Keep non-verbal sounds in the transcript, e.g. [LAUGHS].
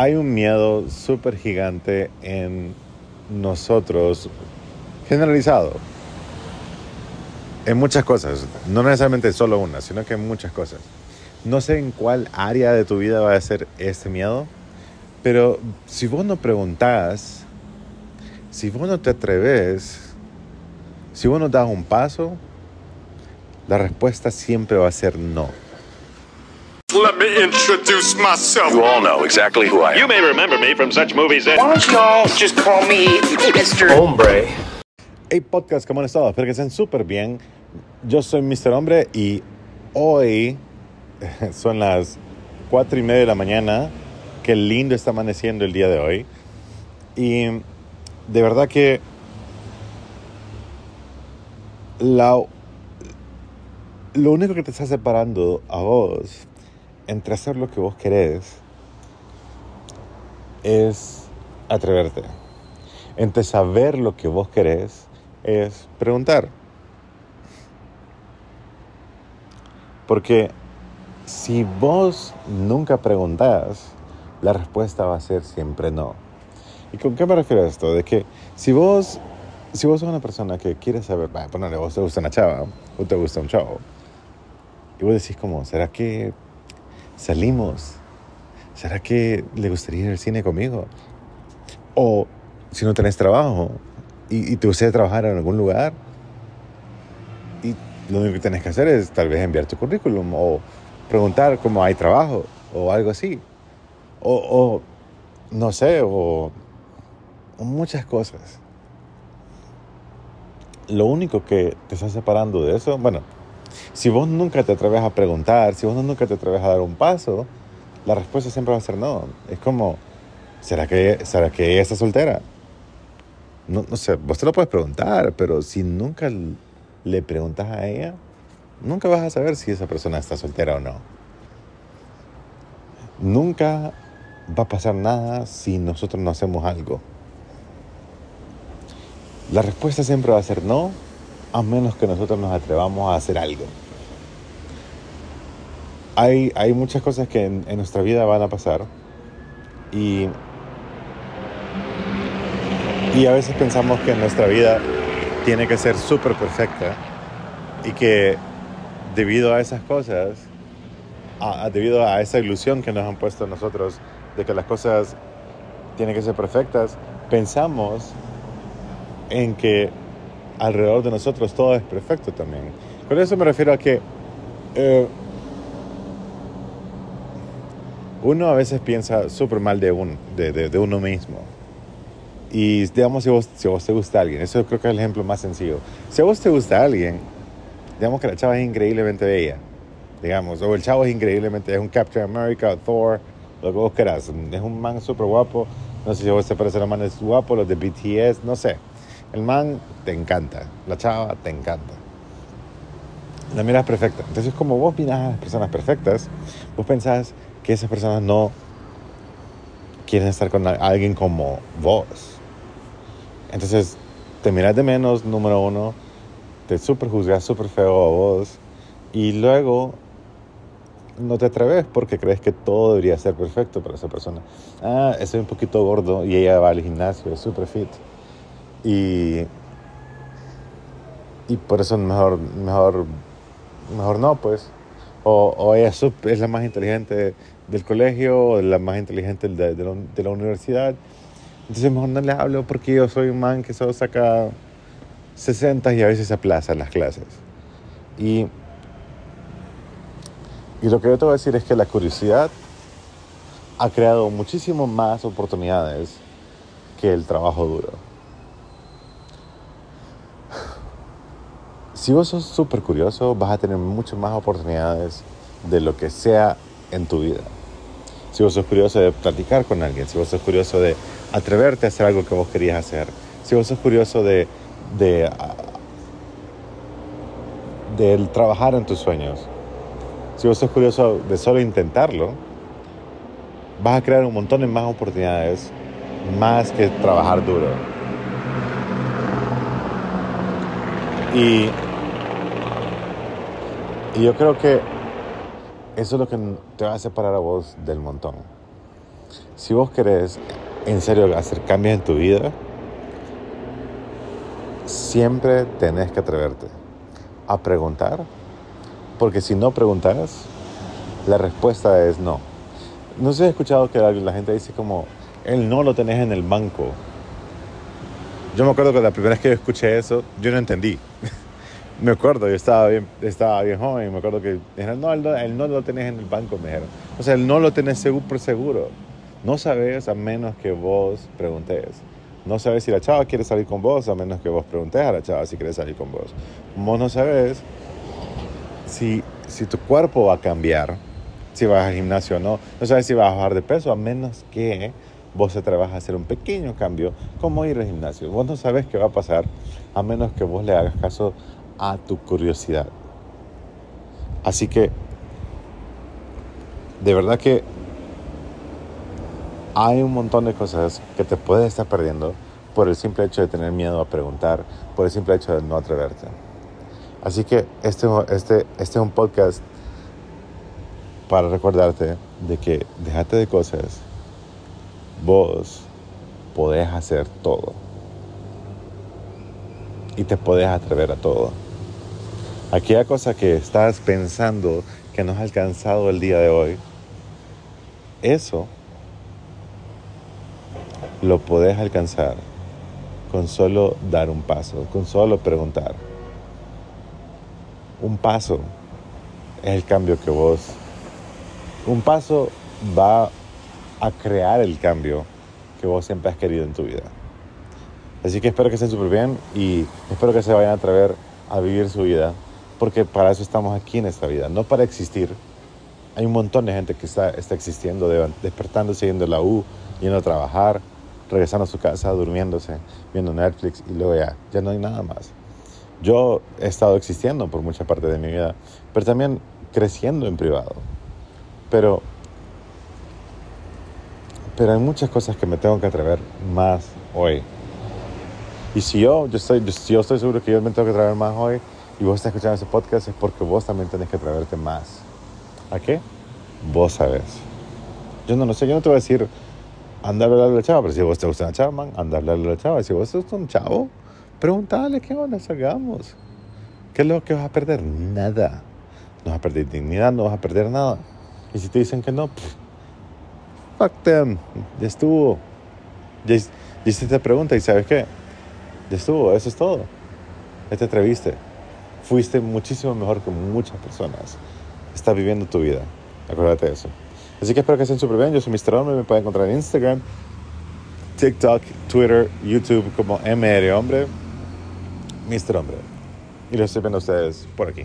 hay un miedo súper gigante en nosotros, generalizado, en muchas cosas, no necesariamente solo una, sino que en muchas cosas. No sé en cuál área de tu vida va a ser este miedo, pero si vos no preguntás, si vos no te atreves, si vos no das un paso, la respuesta siempre va a ser no. Introduce myself. You all know exactly who I am. You may remember me from such movies as. Why don't y'all just call me Mr. Hombre. Hey podcast, ¿cómo han estado? Espero que estén súper bien. Yo soy Mr. Hombre y hoy [LAUGHS] son las cuatro y media de la mañana. Qué lindo está amaneciendo el día de hoy. Y de verdad que la, lo único que te está separando a vos entre hacer lo que vos querés es atreverte. Entre saber lo que vos querés es preguntar. Porque si vos nunca preguntás, la respuesta va a ser siempre no. ¿Y con qué me refiero a esto? De que si vos, si vos sos una persona que quiere saber, vaya, ponele, vos te gusta una chava o te gusta un chavo, y vos decís como, ¿será que salimos? ¿Será que le gustaría ir al cine conmigo? O si no tenés trabajo y, y te gustaría trabajar en algún lugar, y lo único que tenés que hacer es tal vez enviar tu currículum o preguntar cómo hay trabajo o algo así. O, no sé, o muchas cosas. Lo único que te está separando de eso, bueno, si vos nunca te atreves a preguntar, si vos nunca te atreves a dar un paso, la respuesta siempre va a ser no. Es como, ¿será que, ¿será que ella está soltera? No, no sé, vos te lo puedes preguntar, pero si nunca le preguntas a ella, nunca vas a saber si esa persona está soltera o no. Nunca va a pasar nada si nosotros no hacemos algo. La respuesta siempre va a ser no, a menos que nosotros nos atrevamos a hacer algo. Hay, hay muchas cosas que en, nuestra vida van a pasar y, y a veces pensamos que nuestra vida tiene que ser súper perfecta y que debido a esas cosas, a- debido a esa ilusión que nos han puesto nosotros de que las cosas tienen que ser perfectas, pensamos en que alrededor de nosotros todo es perfecto también. Con eso me refiero a que eh, uno a veces piensa súper mal de, un, de, de- de uno mismo. Y digamos, si, vos, si a vos te gusta alguien, eso creo que es el ejemplo más sencillo. Si a vos te gusta alguien, digamos que la chava es increíblemente bella, digamos, o el chavo es increíblemente, es un Captain America, Thor, lo que vos querás, es un man súper guapo, no sé si a vos te parece los manes guapos, los de BTS, no sé. El man te encanta, la chava te encanta. La miras perfecta. Entonces, como vos miras a las personas perfectas, vos pensás que esas personas no quieren estar con alguien como vos. Entonces, te miras de menos, número uno, te super juzgas súper feo a vos, y luego no te atreves porque crees que todo debería ser perfecto para esa persona. Ah, estoy un poquito gordo y ella va al gimnasio, es súper fit. Y, y por eso mejor, mejor, mejor no, pues. O, o ella es, la más inteligente del colegio, o la más inteligente de, de la, de la universidad. Entonces mejor no le hablo porque yo soy un man que solo saca 60 y a veces se aplaza en las clases. Y, y lo que yo te voy a decir es que la curiosidad ha creado muchísimo más oportunidades que el trabajo duro. Si vos sos súper curioso, vas a tener muchas más oportunidades de lo que sea en tu vida. Si vos sos curioso de platicar con alguien, si vos sos curioso de atreverte a hacer algo que vos querías hacer, si vos sos curioso de, de, de trabajar en tus sueños, si vos sos curioso de solo intentarlo, vas a crear un montón de más oportunidades más que trabajar duro. Y, y yo creo que eso es lo que te va a separar a vos del montón. Si vos querés en serio hacer cambios en tu vida, siempre tenés que atreverte a preguntar, porque si no preguntas, la respuesta es no. No sé si has escuchado que la gente dice como, el no lo tenés en el banco. Yo me acuerdo que la primera vez que yo escuché eso, yo no entendí. [LAUGHS] me acuerdo, yo estaba bien, estaba bien joven me acuerdo que dijeron, no, el no, no lo tenés en el banco, me dijeron. O sea, el no lo tenés seguro seguro. No sabes a menos que vos preguntes. No sabes si la chava quiere salir con vos a menos que vos preguntes a la chava si quiere salir con vos. Vos no sabes si, si tu cuerpo va a cambiar, si vas al gimnasio o no. No sabes si vas a bajar de peso a menos que vos te trabajas a hacer un pequeño cambio como ir al gimnasio. Vos no sabes qué va a pasar a menos que vos le hagas caso a tu curiosidad. Así que, de verdad que hay un montón de cosas que te puedes estar perdiendo por el simple hecho de tener miedo a preguntar, por el simple hecho de no atreverte. Así que este, este, este es un podcast para recordarte de que déjate de cosas, vos podés hacer todo y te podés atrever a todo. Aquella cosa que estás pensando que no has alcanzado el día de hoy, eso lo podés alcanzar con solo dar un paso, con solo preguntar. Un paso es el cambio que vos... Un paso va a crear el cambio que vos siempre has querido en tu vida. Así que espero que estén súper bien y espero que se vayan a atrever a vivir su vida, porque para eso estamos aquí en esta vida, no para existir. Hay un montón de gente que está, está existiendo, despertándose, yendo a la U, yendo a trabajar, regresando a su casa, durmiéndose, viendo Netflix y luego ya, ya no hay nada más. Yo he estado existiendo por mucha parte de mi vida, pero también creciendo en privado. Pero, pero hay muchas cosas que me tengo que atrever más hoy. Y si yo, yo estoy, yo, yo estoy seguro que yo me tengo que atrever más hoy y vos estás escuchando ese podcast es porque vos también tenés que atreverte más. ¿A qué? Vos sabés. Yo no lo sé, yo no te voy a decir anda a hablarle a la chava, pero si vos te gusta una chava, man, anda a hablarle a la chava. Si vos sos un chavo, pregúntale qué onda, salgamos. ¿Qué es lo que vas a perder? Nada. No vas a perder dignidad, no vas a perder nada. Y si te dicen que no, pff, fuck them, ya estuvo. Ya, ya hiciste pregunta y ¿sabes qué? Ya estuvo, eso es todo. Ya te atreviste. Fuiste muchísimo mejor que muchas personas. Estás viviendo tu vida. Acuérdate de eso. Así que espero que estén súper bien. Yo soy Mr. Hombre. Me pueden encontrar en Instagram, TikTok, Twitter, YouTube como MR Hombre. Mr. Hombre. Y los estoy viendo a ustedes por aquí.